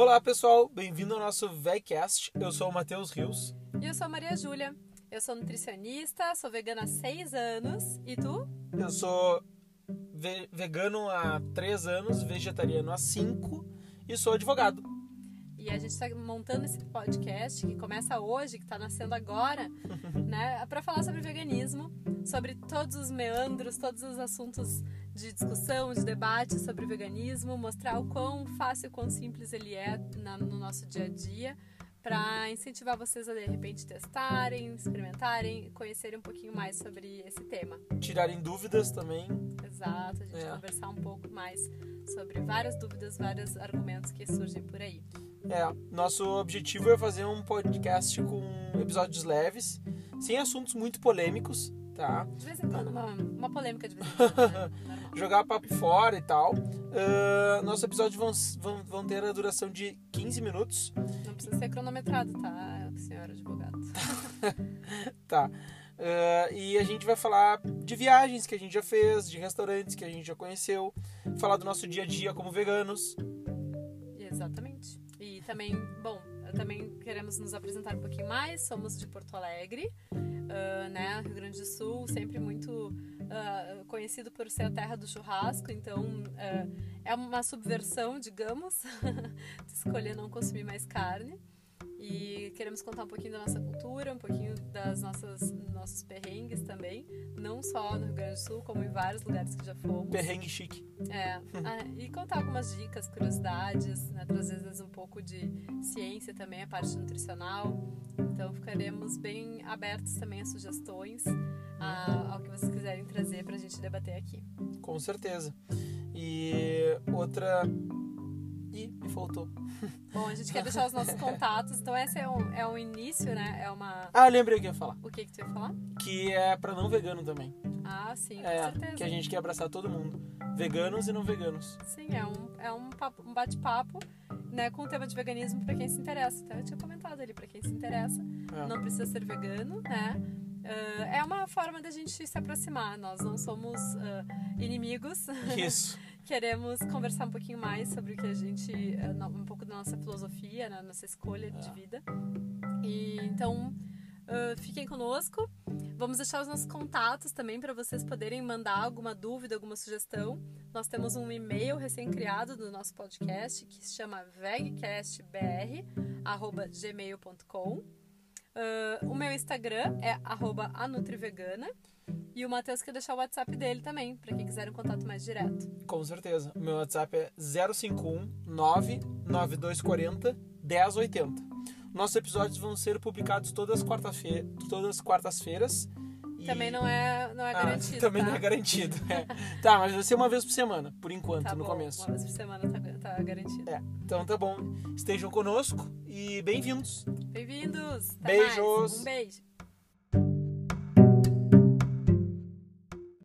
Olá pessoal, bem-vindo ao nosso VECast. Eu sou o Matheus Rios. E eu sou a Maria Júlia. Eu sou nutricionista, sou vegana há seis anos. E tu? Eu sou ve vegano há três anos, vegetariano há cinco e sou advogado. E a gente está montando esse podcast que começa hoje, que está nascendo agora, né, para falar sobre veganismo, sobre todos os meandros, todos os assuntos de discussão, de debate sobre veganismo, mostrar o quão fácil, quão simples ele é na, no nosso dia a dia, para incentivar vocês a de repente testarem, experimentarem, conhecerem um pouquinho mais sobre esse tema. Tirarem dúvidas também. Exato, a gente é. conversar um pouco mais sobre várias dúvidas, vários argumentos que surgem por aí. É, nosso objetivo é fazer um podcast com episódios leves, sem assuntos muito polêmicos, tá? De vez em quando, uma, uma polêmica de vez em quando. Né? Jogar papo fora e tal. Uh, nossos episódios vão, vão, vão ter a duração de 15 minutos. Não precisa ser cronometrado, tá, senhor advogado? tá. Uh, e a gente vai falar de viagens que a gente já fez, de restaurantes que a gente já conheceu, falar do nosso dia a dia como veganos. Exatamente. Também, bom, também queremos nos apresentar um pouquinho mais. Somos de Porto Alegre, uh, né? Rio Grande do Sul, sempre muito uh, conhecido por ser a terra do churrasco. Então, uh, é uma subversão, digamos, escolher não consumir mais carne. E queremos contar um pouquinho da nossa cultura, um pouquinho das nossas nossos perrengues também, não só no Rio Grande do Sul, como em vários lugares que já fomos. Perrengue chique. É, ah, e contar algumas dicas, curiosidades, né, trazer às vezes um pouco de ciência também, a parte nutricional. Então ficaremos bem abertos também a sugestões, a, ao que vocês quiserem trazer para a gente debater aqui. Com certeza. E outra Ih, me faltou. Bom, a gente quer deixar os nossos contatos, então esse é um, é um início, né? É uma. Ah, lembrei o que eu ia falar. O que, que tu ia falar? Que é pra não vegano também. Ah, sim, com é, certeza. Que a gente quer abraçar todo mundo. Veganos e não veganos. Sim, é um, é um, papo, um bate-papo, né, com o tema de veganismo pra quem se interessa. Até eu tinha comentado ali, pra quem se interessa. É. Não precisa ser vegano, né? Uh, é uma forma da gente se aproximar. Nós não somos uh, inimigos. Isso. Queremos conversar um pouquinho mais sobre o que a gente. Uh, um pouco da nossa filosofia, né, nossa escolha é. de vida. E então. fiquem conosco. Vamos deixar os nossos contatos também para vocês poderem mandar alguma dúvida, alguma sugestão. Nós temos um e-mail recém-criado do nosso podcast que se chama vegcastbr@gmail.com. Uh, o meu Instagram é anutrivegana. E o Matheus quer deixar o WhatsApp dele também, para quem quiser um contato mais direto. Com certeza. O meu WhatsApp é 051 99240 1080. Nossos episódios vão ser publicados todas quarta-feira, todas quartas-feiras. Também não é, não é ah, garantido. Também tá? não é garantido. É. tá, mas vai ser uma vez por semana, por enquanto, tá no bom, começo. Uma vez por semana tá, tá garantido. É, então tá bom. Estejam conosco e bem-vindos. Bem-vindos. Beijos. Mais. Um beijo.